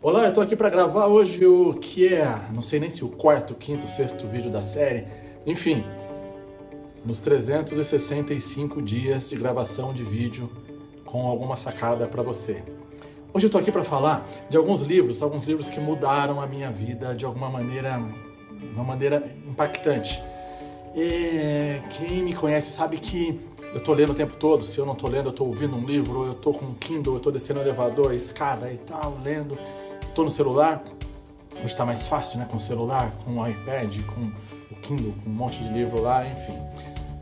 Olá, eu tô aqui para gravar hoje o que é, não sei nem se o quarto, quinto, sexto vídeo da série, enfim, nos 365 dias de gravação de vídeo com alguma sacada para você. Hoje eu tô aqui para falar de alguns livros, alguns livros que mudaram a minha vida de alguma maneira, uma maneira impactante. E quem me conhece sabe que eu tô lendo o tempo todo, se eu não tô lendo, eu tô ouvindo um livro, eu tô com um Kindle, eu tô descendo o elevador, a escada e tal, lendo estou no celular, hoje está mais fácil, né? Com o celular, com o iPad, com o Kindle, com um monte de livro lá, enfim.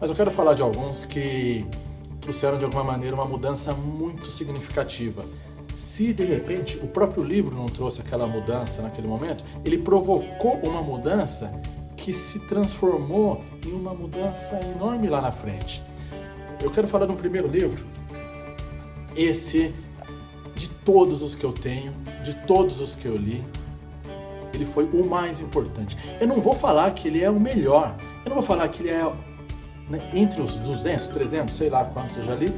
Mas eu quero falar de alguns que trouxeram de alguma maneira uma mudança muito significativa. Se de repente o próprio livro não trouxe aquela mudança naquele momento, ele provocou uma mudança que se transformou em uma mudança enorme lá na frente. Eu quero falar um primeiro livro. Esse de todos os que eu tenho, de todos os que eu li, ele foi o mais importante. Eu não vou falar que ele é o melhor, eu não vou falar que ele é né, entre os 200, 300, sei lá quantos eu já li,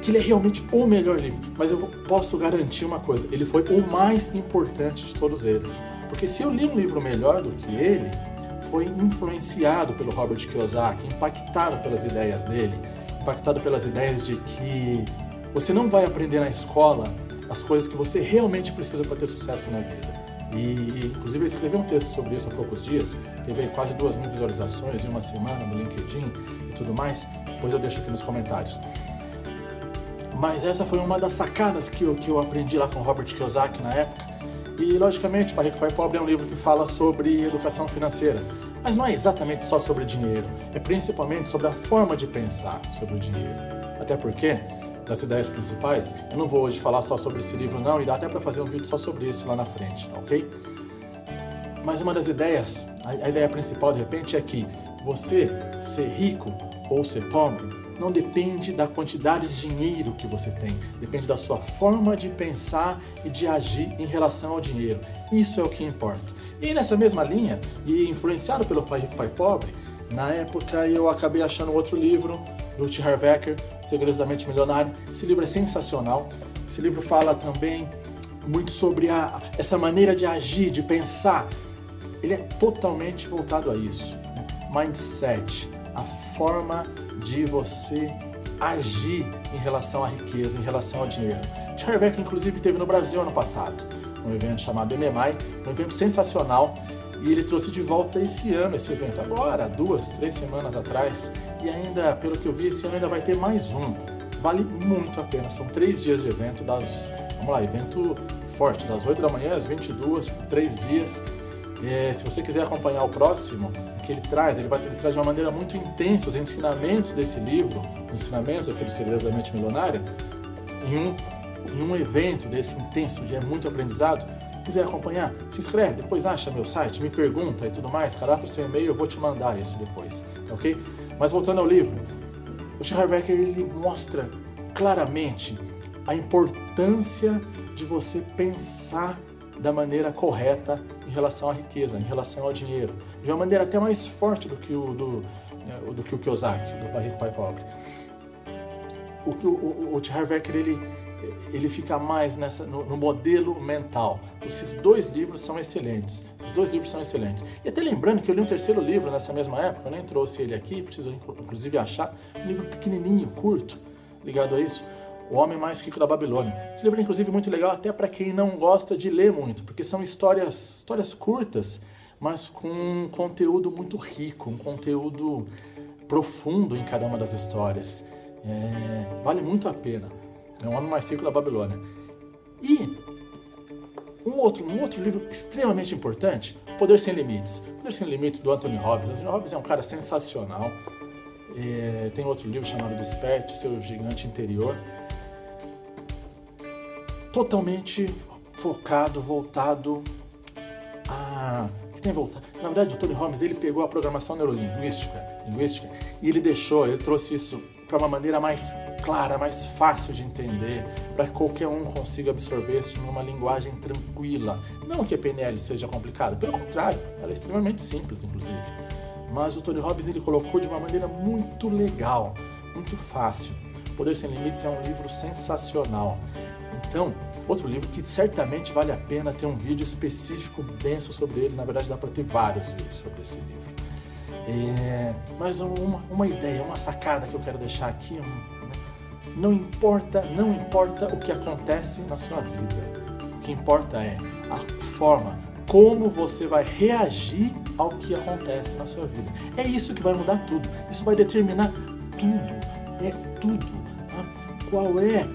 que ele é realmente o melhor livro. Mas eu posso garantir uma coisa: ele foi o mais importante de todos eles. Porque se eu li um livro melhor do que ele, foi influenciado pelo Robert Kiyosaki, impactado pelas ideias dele, impactado pelas ideias de que você não vai aprender na escola as coisas que você realmente precisa para ter sucesso na vida. E, inclusive, eu escrevi um texto sobre isso há poucos dias, teve quase duas mil visualizações em uma semana no LinkedIn e tudo mais. Depois eu deixo aqui nos comentários. Mas essa foi uma das sacadas que eu, que eu aprendi lá com Robert Kiyosaki na época. E, logicamente, Pai Rico, Pai Pobre é um livro que fala sobre educação financeira. Mas não é exatamente só sobre dinheiro, é principalmente sobre a forma de pensar sobre o dinheiro. Até porque das ideias principais. Eu não vou hoje falar só sobre esse livro não, e dá até para fazer um vídeo só sobre isso lá na frente, tá ok? Mas uma das ideias, a ideia principal de repente é que você ser rico ou ser pobre não depende da quantidade de dinheiro que você tem, depende da sua forma de pensar e de agir em relação ao dinheiro. Isso é o que importa. E nessa mesma linha, e influenciado pelo Pai Rico Pai Pobre, na época eu acabei achando outro livro do T. Harv Eker, Segredos da Mente Milionária. Esse livro é sensacional. Esse livro fala também muito sobre a, essa maneira de agir, de pensar. Ele é totalmente voltado a isso. Né? Mindset, a forma de você agir em relação à riqueza, em relação ao dinheiro. Harv Eker, inclusive, teve no Brasil ano passado, um evento chamado MMI, um evento sensacional e ele trouxe de volta esse ano esse evento, agora, duas, três semanas atrás. E ainda, pelo que eu vi, esse ano ainda vai ter mais um. Vale muito a pena. São três dias de evento, das. Vamos lá, evento forte, das 8 da manhã às 22, três dias. É, se você quiser acompanhar o próximo, que ele traz, ele, vai, ele traz de uma maneira muito intensa os ensinamentos desse livro, os ensinamentos aqueles segredos da mente milionária, em um, em um evento desse intenso, de é muito aprendizado quiser acompanhar, se inscreve, depois acha meu site, me pergunta e tudo mais, cadastra seu e-mail, eu vou te mandar isso depois, ok? Mas voltando ao livro, o T. Ele mostra claramente a importância de você pensar da maneira correta em relação à riqueza, em relação ao dinheiro, de uma maneira até mais forte do que o do, né, do que o Kiyosaki, do Pai Rico Pai Pobre. O, o, o, o Eker, ele ele fica mais nessa, no, no, modelo mental. Esses dois livros são excelentes. Esses dois livros são excelentes. E até lembrando que eu li um terceiro livro nessa mesma época, eu nem trouxe ele aqui, preciso inclusive achar, um livro pequenininho, curto, ligado a isso. O Homem Mais Rico da Babilônia. Esse livro é inclusive muito legal até para quem não gosta de ler muito, porque são histórias, histórias curtas, mas com um conteúdo muito rico, um conteúdo profundo em cada uma das histórias. É, vale muito a pena. É o Homem Mais Rico da Babilônia. E um outro, um outro livro extremamente importante, Poder Sem Limites. Poder Sem Limites, do Anthony Robbins. Anthony Robbins é um cara sensacional. É, tem outro livro chamado Desperte, Seu Gigante Interior. Totalmente focado, voltado a... Que tem voltado. Na verdade, o Tony Robbins ele pegou a programação neurolinguística linguística, e ele deixou, ele trouxe isso para uma maneira mais clara, mais fácil de entender, para que qualquer um consiga absorver isso numa linguagem tranquila. Não que a PNL seja complicada, pelo contrário, ela é extremamente simples, inclusive. Mas o Tony Robbins ele colocou de uma maneira muito legal, muito fácil. Poder Sem Limites é um livro sensacional. Então, Outro livro que certamente vale a pena ter um vídeo específico denso sobre ele. Na verdade, dá para ter vários vídeos sobre esse livro. É, mas uma, uma ideia, uma sacada que eu quero deixar aqui. Não importa, não importa o que acontece na sua vida. O que importa é a forma como você vai reagir ao que acontece na sua vida. É isso que vai mudar tudo. Isso vai determinar tudo. É tudo. Tá? Qual é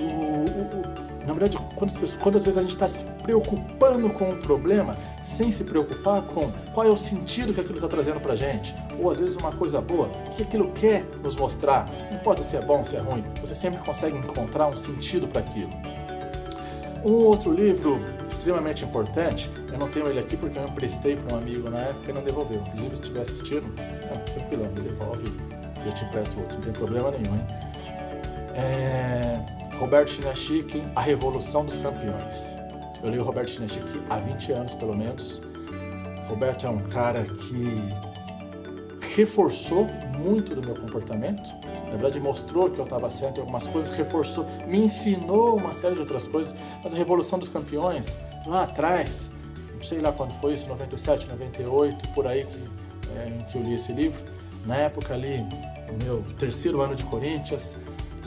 o, o, o na verdade, quantas, quantas vezes a gente está se preocupando com o problema sem se preocupar com qual é o sentido que aquilo está trazendo para gente? Ou às vezes uma coisa boa, o que aquilo quer nos mostrar? Não importa se é bom, se é ruim, você sempre consegue encontrar um sentido para aquilo. Um outro livro extremamente importante, eu não tenho ele aqui porque eu emprestei para um amigo na época e não devolveu. Inclusive, se estiver assistindo, é, tranquilo, me devolve eu te empresto outro, não tem problema nenhum, hein? É... Roberto Chinachik, A Revolução dos Campeões. Eu leio Roberto Chinachik há 20 anos, pelo menos. Roberto é um cara que reforçou muito do meu comportamento. Na verdade, mostrou que eu estava certo em algumas coisas, reforçou, me ensinou uma série de outras coisas. Mas a Revolução dos Campeões, lá atrás, não sei lá quando foi isso, 97, 98, por aí que, é, em que eu li esse livro, na época ali, no meu terceiro ano de Corinthians,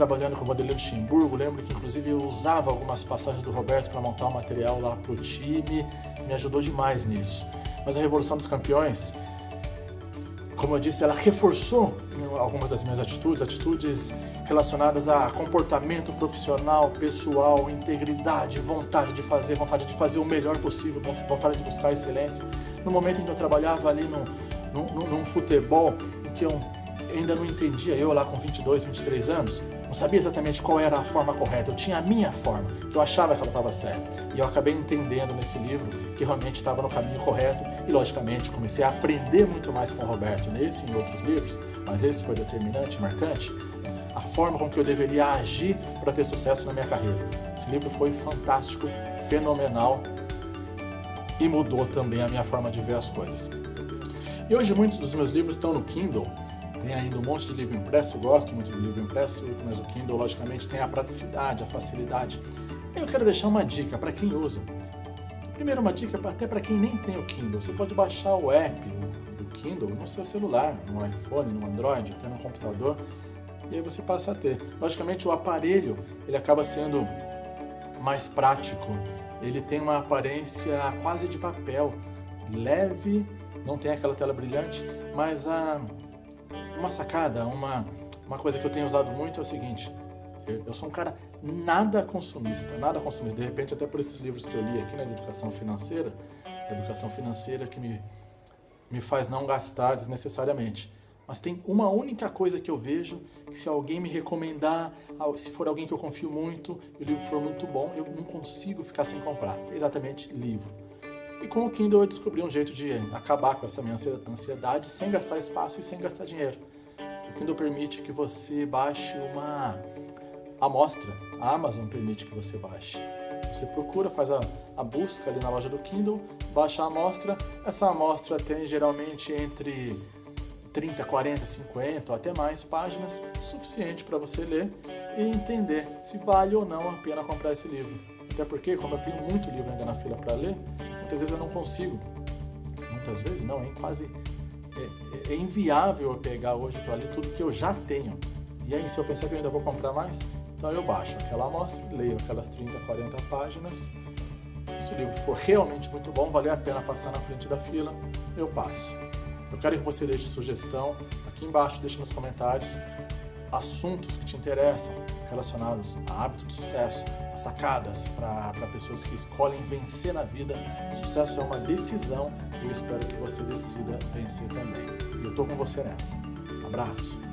trabalhando com o Vanderlei Luxemburgo, lembro que inclusive eu usava algumas passagens do Roberto para montar um material lá para o time, me ajudou demais nisso. Mas a Revolução dos Campeões, como eu disse, ela reforçou algumas das minhas atitudes, atitudes relacionadas a comportamento profissional, pessoal, integridade, vontade de fazer, vontade de fazer o melhor possível, vontade de buscar excelência. No momento em que eu trabalhava ali num, num, num futebol, em que eu ainda não entendia, eu lá com 22, 23 anos, não sabia exatamente qual era a forma correta, eu tinha a minha forma, que eu achava que ela estava certa. E eu acabei entendendo nesse livro que realmente estava no caminho correto e, logicamente, comecei a aprender muito mais com o Roberto nesse e em outros livros, mas esse foi determinante, marcante, a forma com que eu deveria agir para ter sucesso na minha carreira. Esse livro foi fantástico, fenomenal e mudou também a minha forma de ver as coisas. E hoje muitos dos meus livros estão no Kindle tem ainda um monte de livro impresso, gosto muito do livro impresso, mas o Kindle, logicamente, tem a praticidade, a facilidade. Eu quero deixar uma dica para quem usa. Primeiro, uma dica até para quem nem tem o Kindle. Você pode baixar o app do Kindle no seu celular, no iPhone, no Android, até no computador, e aí você passa a ter. Logicamente, o aparelho ele acaba sendo mais prático. Ele tem uma aparência quase de papel, leve, não tem aquela tela brilhante, mas a uma sacada, uma, uma coisa que eu tenho usado muito é o seguinte: eu, eu, sou um cara nada consumista, nada consumista. De repente, até por esses livros que eu li aqui né, educação financeira, educação financeira que me, me faz não gastar desnecessariamente. Mas tem uma única coisa que eu vejo que se alguém me recomendar, se for alguém que eu confio muito, e o livro for muito bom, eu não consigo ficar sem comprar. É exatamente livro. E com o Kindle eu descobri um jeito de acabar com essa minha ansiedade sem gastar espaço e sem gastar dinheiro. O Kindle permite que você baixe uma amostra. A Amazon permite que você baixe. Você procura, faz a, a busca ali na loja do Kindle, baixa a amostra. Essa amostra tem geralmente entre 30, 40, 50 ou até mais páginas, suficiente para você ler e entender se vale ou não a pena comprar esse livro. Até porque, como eu tenho muito livro ainda na fila para ler, muitas vezes eu não consigo. Muitas vezes não, é quase é, é, inviável eu pegar hoje para ler tudo que eu já tenho. E aí, se eu pensar que eu ainda vou comprar mais, então eu baixo aquela amostra, leio aquelas 30, 40 páginas. Se o livro for realmente muito bom, vale a pena passar na frente da fila, eu passo. Eu quero que você deixe sugestão aqui embaixo, deixe nos comentários assuntos que te interessam relacionados a hábito de sucesso, a sacadas para pessoas que escolhem vencer na vida. Sucesso é uma decisão e eu espero que você decida vencer também. E eu estou com você nessa. Abraço.